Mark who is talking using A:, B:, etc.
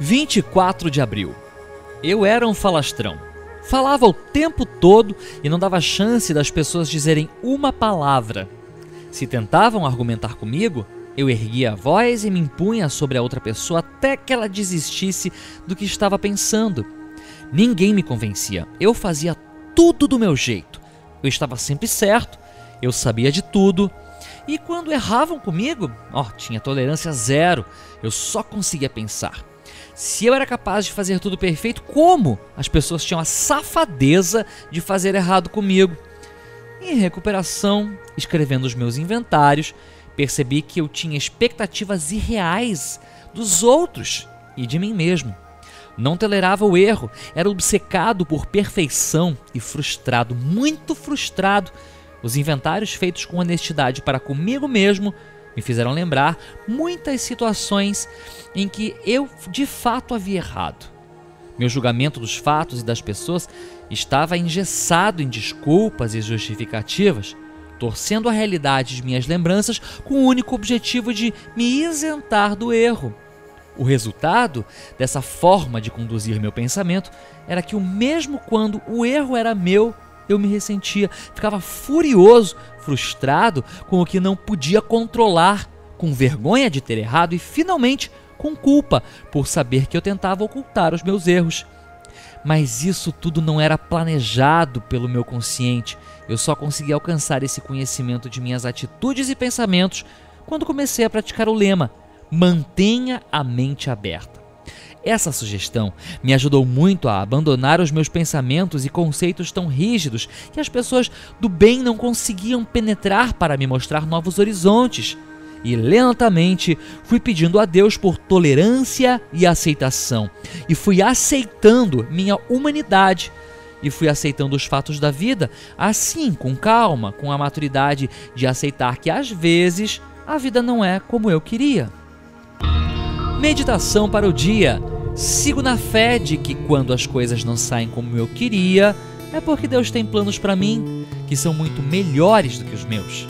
A: 24 de abril. Eu era um falastrão. Falava o tempo todo e não dava chance das pessoas dizerem uma palavra. Se tentavam argumentar comigo, eu erguia a voz e me impunha sobre a outra pessoa até que ela desistisse do que estava pensando. Ninguém me convencia, eu fazia tudo do meu jeito. Eu estava sempre certo, eu sabia de tudo. E quando erravam comigo, ó, tinha tolerância zero, eu só conseguia pensar. Se eu era capaz de fazer tudo perfeito, como as pessoas tinham a safadeza de fazer errado comigo? Em recuperação, escrevendo os meus inventários, percebi que eu tinha expectativas irreais dos outros e de mim mesmo. Não tolerava o erro, era obcecado por perfeição e frustrado, muito frustrado. Os inventários feitos com honestidade para comigo mesmo me fizeram lembrar muitas situações em que eu de fato havia errado. Meu julgamento dos fatos e das pessoas estava engessado em desculpas e justificativas, torcendo a realidade de minhas lembranças com o único objetivo de me isentar do erro. O resultado dessa forma de conduzir meu pensamento era que, o mesmo quando o erro era meu, eu me ressentia, ficava furioso, frustrado com o que não podia controlar, com vergonha de ter errado e finalmente com culpa por saber que eu tentava ocultar os meus erros. Mas isso tudo não era planejado pelo meu consciente. Eu só consegui alcançar esse conhecimento de minhas atitudes e pensamentos quando comecei a praticar o lema: mantenha a mente aberta. Essa sugestão me ajudou muito a abandonar os meus pensamentos e conceitos tão rígidos que as pessoas do bem não conseguiam penetrar para me mostrar novos horizontes. E lentamente fui pedindo a Deus por tolerância e aceitação, e fui aceitando minha humanidade e fui aceitando os fatos da vida, assim, com calma, com a maturidade de aceitar que às vezes a vida não é como eu queria. Meditação para o dia. Sigo na fé de que quando as coisas não saem como eu queria, é porque Deus tem planos para mim que são muito melhores do que os meus.